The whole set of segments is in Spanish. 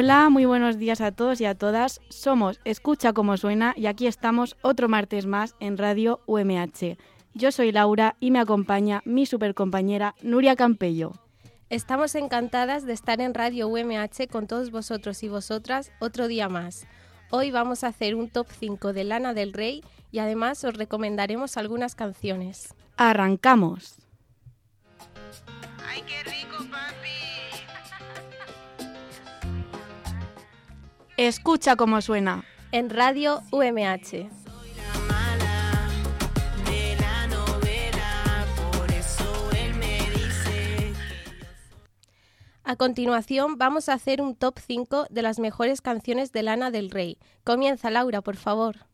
Hola, muy buenos días a todos y a todas. Somos Escucha como suena y aquí estamos otro martes más en Radio UMH. Yo soy Laura y me acompaña mi supercompañera Nuria Campello. Estamos encantadas de estar en Radio UMH con todos vosotros y vosotras otro día más. Hoy vamos a hacer un top 5 de Lana del Rey y además os recomendaremos algunas canciones. Arrancamos. ¡Ay, qué rico! Escucha como suena. En Radio UMH. A continuación vamos a hacer un top 5 de las mejores canciones de Lana del Rey. Comienza Laura, por favor.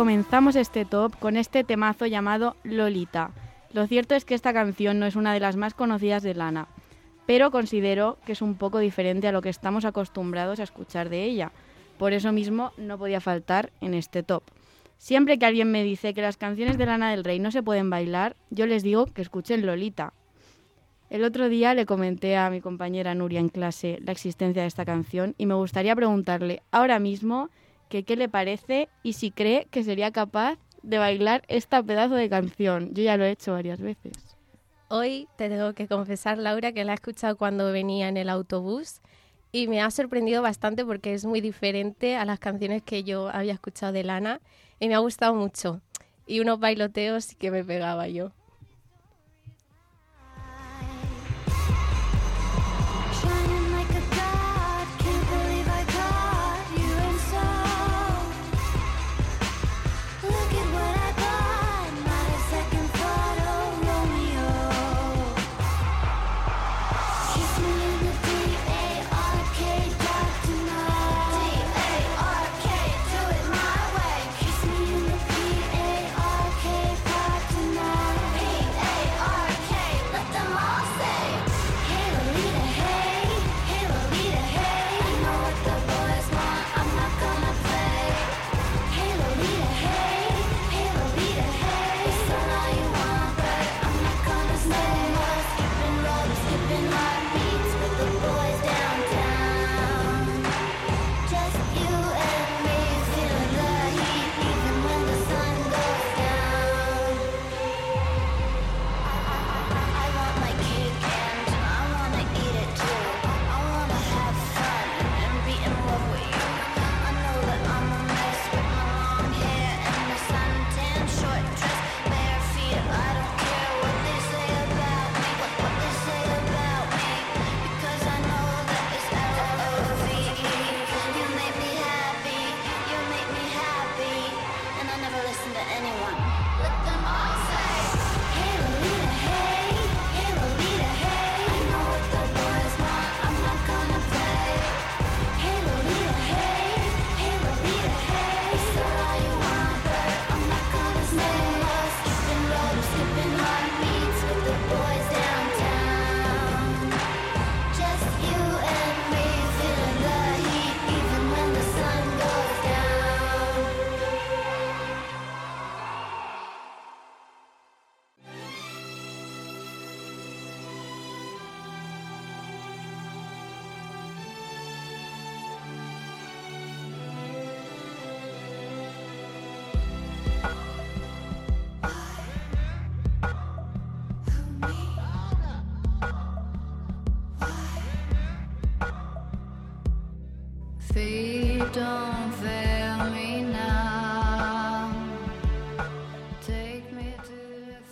Comenzamos este top con este temazo llamado Lolita. Lo cierto es que esta canción no es una de las más conocidas de Lana, pero considero que es un poco diferente a lo que estamos acostumbrados a escuchar de ella. Por eso mismo no podía faltar en este top. Siempre que alguien me dice que las canciones de Lana del Rey no se pueden bailar, yo les digo que escuchen Lolita. El otro día le comenté a mi compañera Nuria en clase la existencia de esta canción y me gustaría preguntarle ahora mismo que qué le parece y si cree que sería capaz de bailar esta pedazo de canción. Yo ya lo he hecho varias veces. Hoy te tengo que confesar, Laura, que la he escuchado cuando venía en el autobús y me ha sorprendido bastante porque es muy diferente a las canciones que yo había escuchado de Lana y me ha gustado mucho. Y unos bailoteos que me pegaba yo.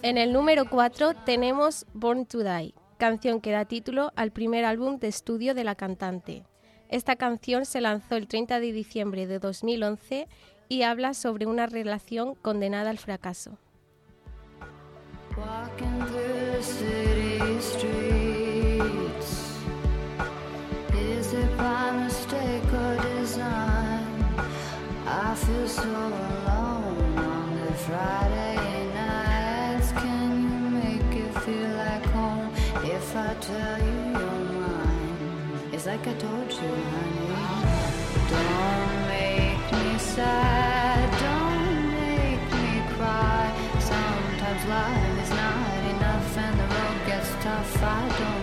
En el número 4 tenemos Born to Die, canción que da título al primer álbum de estudio de la cantante. Esta canción se lanzó el 30 de diciembre de 2011 y habla sobre una relación condenada al fracaso. Tell you? It's like I told you, honey. Don't make me sad. Don't make me cry. Sometimes life is not enough and the road gets tough. I don't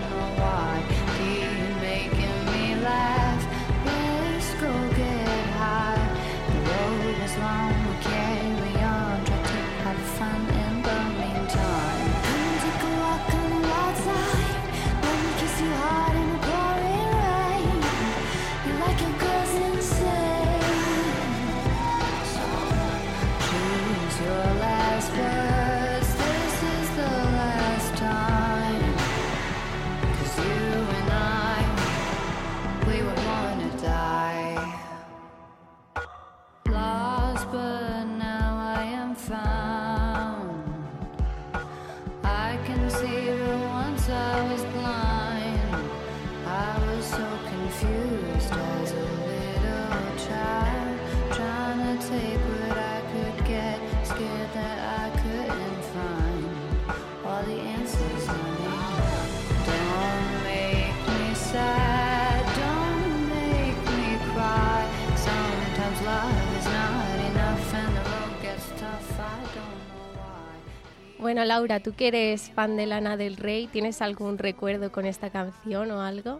Laura, tú que eres fan de Lana del Rey, ¿tienes algún recuerdo con esta canción o algo?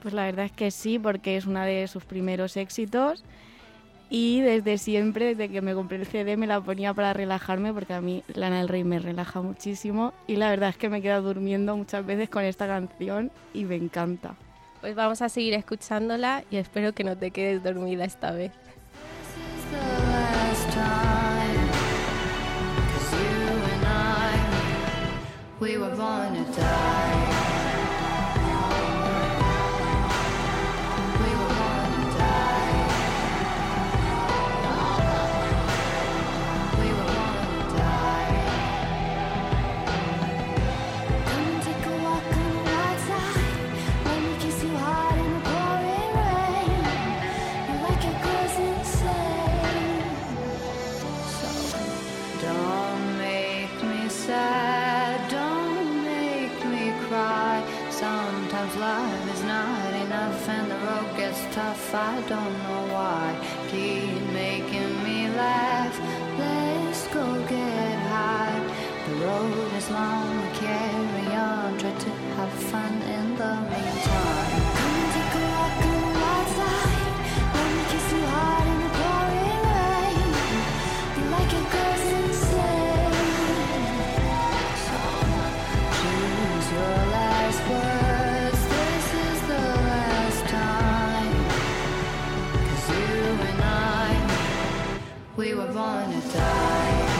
Pues la verdad es que sí, porque es una de sus primeros éxitos. Y desde siempre, desde que me compré el CD, me la ponía para relajarme, porque a mí Lana del Rey me relaja muchísimo. Y la verdad es que me he quedado durmiendo muchas veces con esta canción y me encanta. Pues vamos a seguir escuchándola y espero que no te quedes dormida esta vez. We were born to die. We and the road gets tough. I don't know why. Keep making me laugh. Let's go get high. The road is long, we carry on. Try to have fun in the meantime. To die.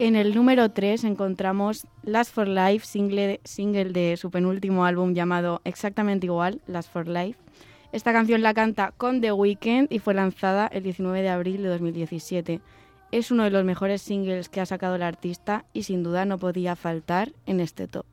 En el número 3 encontramos Last for Life, single, single de su penúltimo álbum llamado exactamente igual, Last for Life. Esta canción la canta con The Weeknd y fue lanzada el 19 de abril de 2017. Es uno de los mejores singles que ha sacado el artista y sin duda no podía faltar en este top.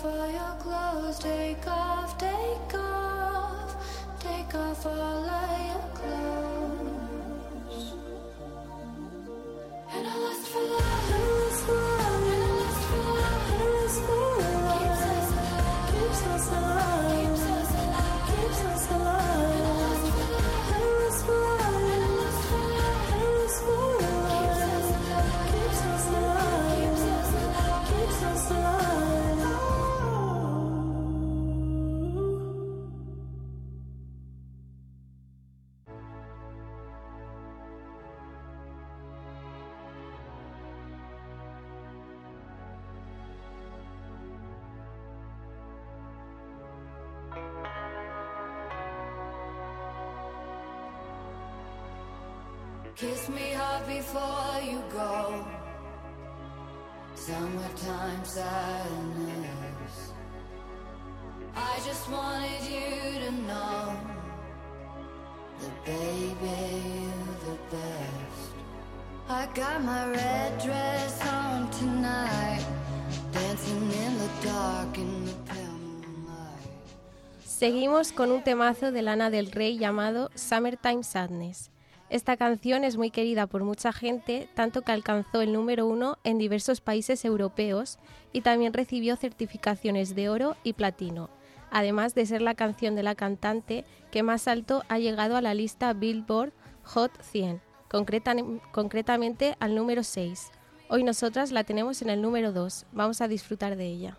Off all your clothes, take off, take off. Take off all of Kiss me hard before you go. Summertime sadness. I just wanted you to know that baby you're the best. I got my red dress on tonight, dancing in the dark in the. Seguimos con un temazo de Lana del Rey llamado Summertime Sadness. Esta canción es muy querida por mucha gente, tanto que alcanzó el número uno en diversos países europeos y también recibió certificaciones de oro y platino, además de ser la canción de la cantante que más alto ha llegado a la lista Billboard Hot 100, concreta- concretamente al número 6. Hoy nosotras la tenemos en el número 2, vamos a disfrutar de ella.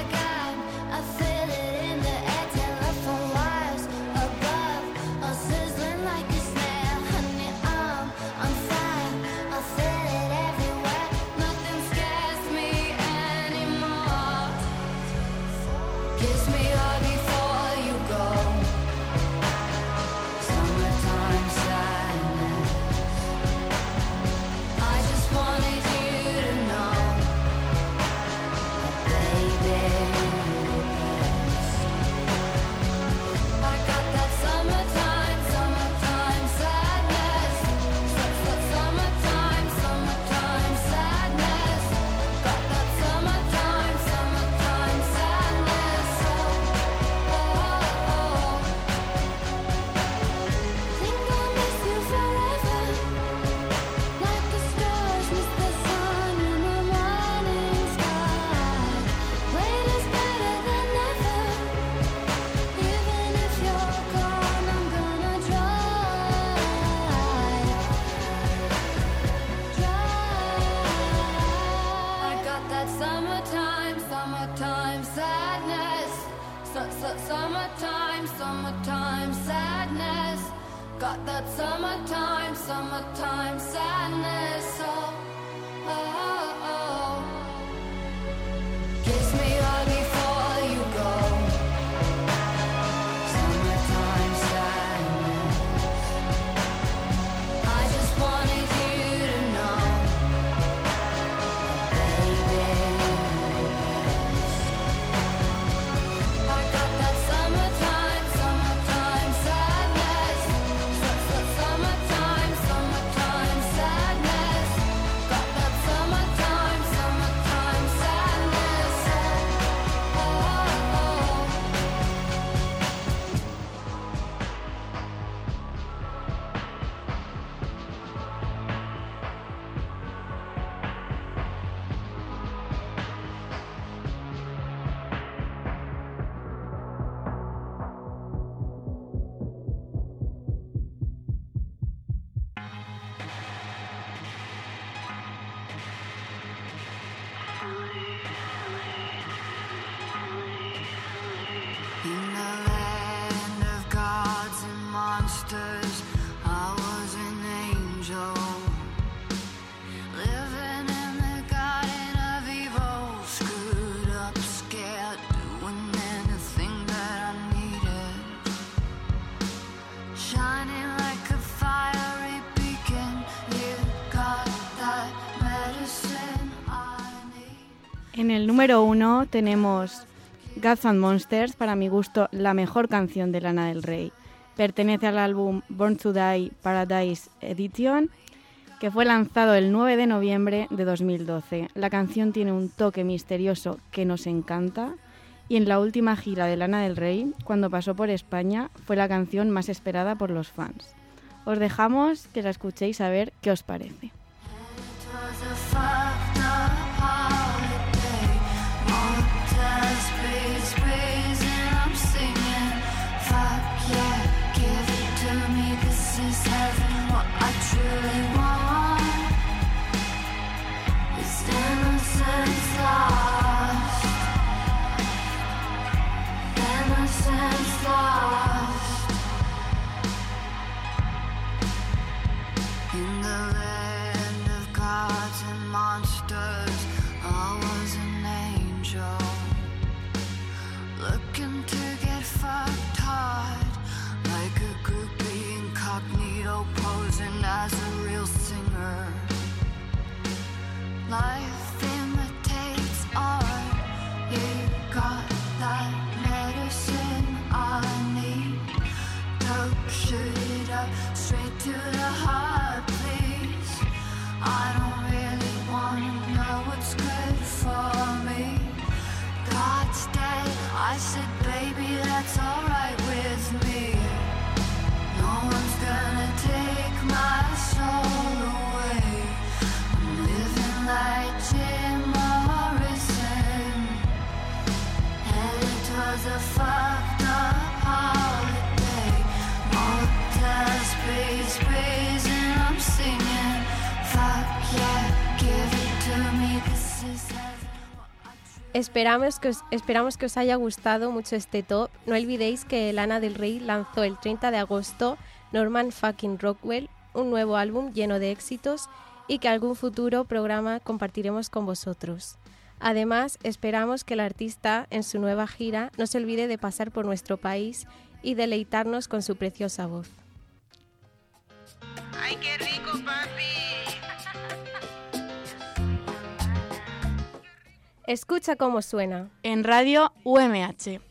En el número uno tenemos Gods and Monsters, para mi gusto la mejor canción de Lana del Rey. Pertenece al álbum Born to Die Paradise Edition, que fue lanzado el 9 de noviembre de 2012. La canción tiene un toque misterioso que nos encanta y en la última gira de Lana del Rey, cuando pasó por España, fue la canción más esperada por los fans. Os dejamos que la escuchéis a ver qué os parece. God. Esperamos que, os, esperamos que os haya gustado mucho este top. No olvidéis que Lana del Rey lanzó el 30 de agosto Norman Fucking Rockwell, un nuevo álbum lleno de éxitos y que algún futuro programa compartiremos con vosotros. Además, esperamos que el artista en su nueva gira no se olvide de pasar por nuestro país y deleitarnos con su preciosa voz. Ay, qué rico, papi. Escucha cómo suena. En radio UMH.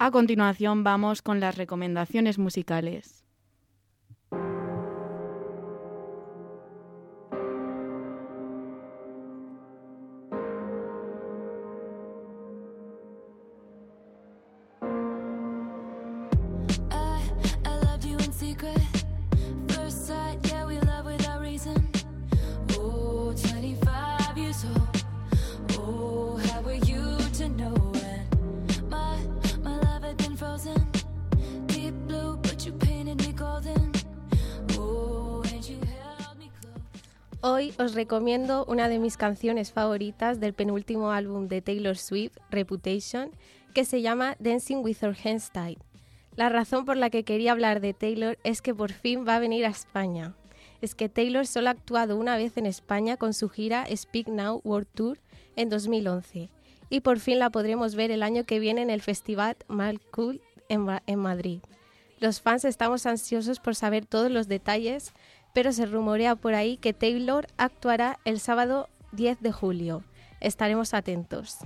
A continuación vamos con las recomendaciones musicales. Os recomiendo una de mis canciones favoritas del penúltimo álbum de Taylor Swift, Reputation, que se llama Dancing with Her Hands Tied. La razón por la que quería hablar de Taylor es que por fin va a venir a España. Es que Taylor solo ha actuado una vez en España con su gira Speak Now World Tour en 2011 y por fin la podremos ver el año que viene en el Festival Mal Cool en, en Madrid. Los fans estamos ansiosos por saber todos los detalles, pero se rumorea por ahí que Taylor actuará el sábado 10 de julio. Estaremos atentos.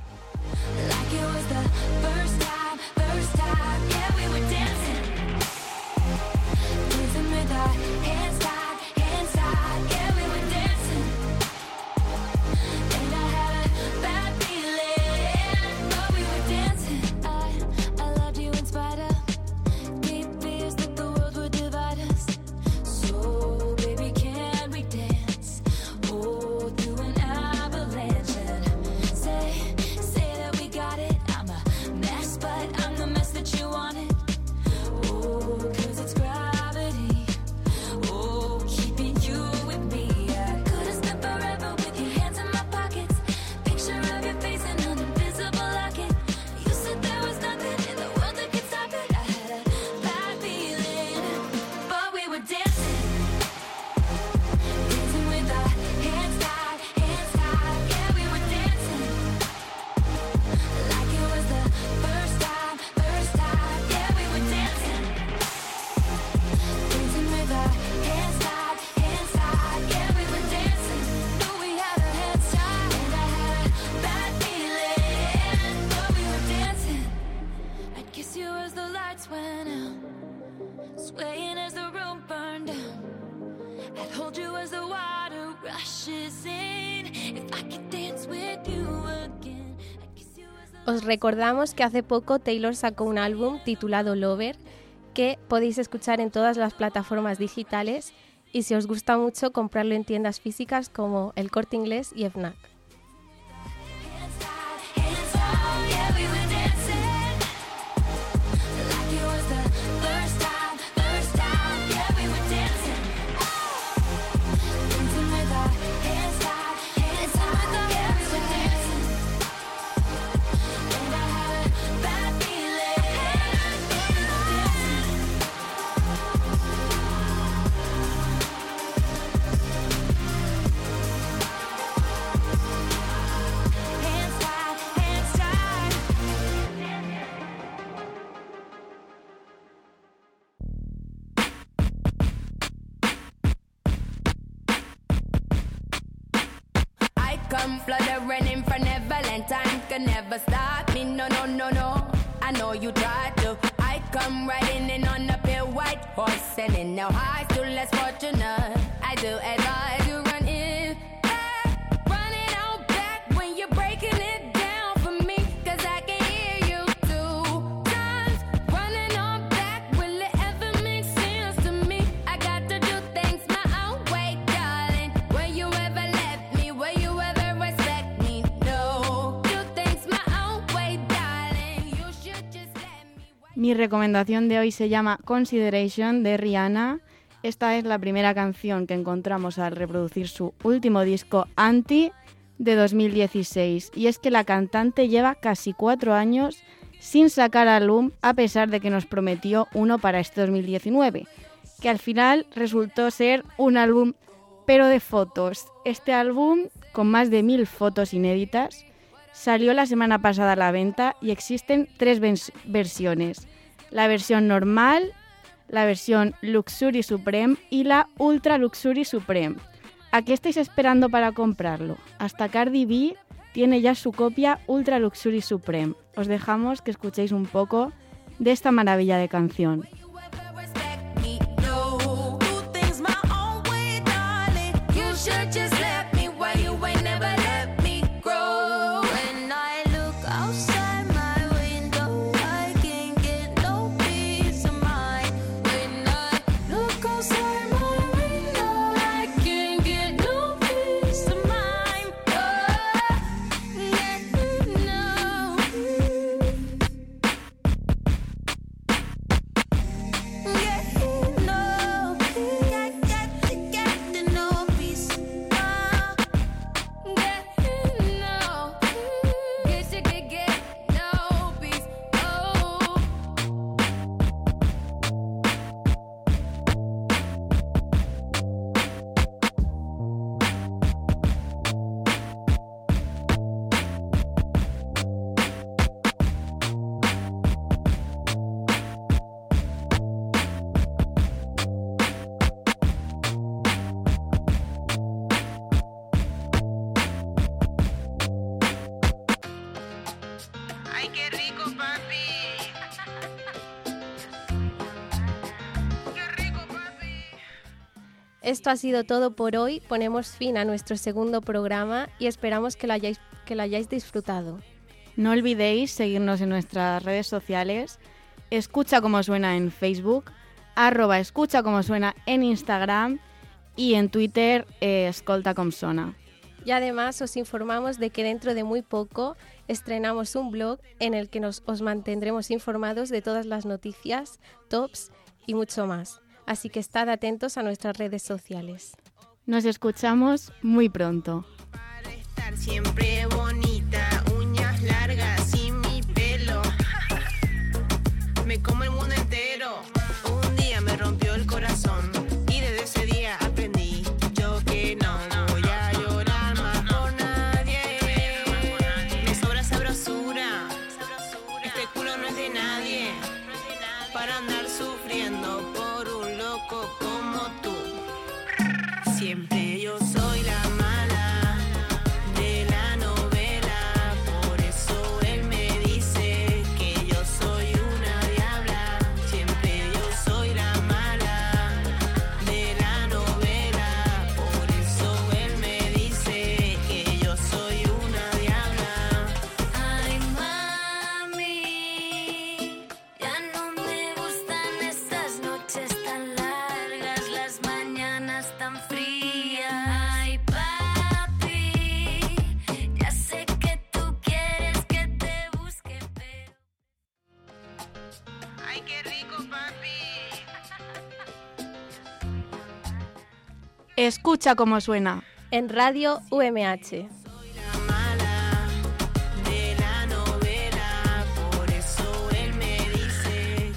Os recordamos que hace poco Taylor sacó un álbum titulado Lover que podéis escuchar en todas las plataformas digitales y si os gusta mucho comprarlo en tiendas físicas como El Corte Inglés y FNAC. Know you tried to. I come riding in on a pale white horse, and in no high, still less fortunate. I do advise you run in. Mi recomendación de hoy se llama Consideration de Rihanna. Esta es la primera canción que encontramos al reproducir su último disco Anti de 2016. Y es que la cantante lleva casi cuatro años sin sacar álbum a pesar de que nos prometió uno para este 2019, que al final resultó ser un álbum pero de fotos. Este álbum, con más de mil fotos inéditas, salió la semana pasada a la venta y existen tres vers- versiones. La versión normal, la versión Luxury Supreme y la Ultra Luxury Supreme. ¿A qué estáis esperando para comprarlo? Hasta Cardi B tiene ya su copia Ultra Luxury Supreme. Os dejamos que escuchéis un poco de esta maravilla de canción. Esto ha sido todo por hoy. Ponemos fin a nuestro segundo programa y esperamos que lo hayáis, que lo hayáis disfrutado. No olvidéis seguirnos en nuestras redes sociales. Escucha como suena en Facebook, arroba escucha como suena en Instagram y en Twitter eh, escolta com sona. Y además os informamos de que dentro de muy poco estrenamos un blog en el que nos, os mantendremos informados de todas las noticias, tops y mucho más. Así que estad atentos a nuestras redes sociales. Nos escuchamos muy pronto. Para estar siempre bonita, uñas largas y mi pelo. Me como el mundo Escucha cómo suena. En Radio UMH. la mala de la novela, por eso él me dice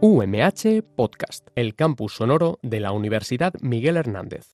UMH Podcast, el campus sonoro de la Universidad Miguel Hernández.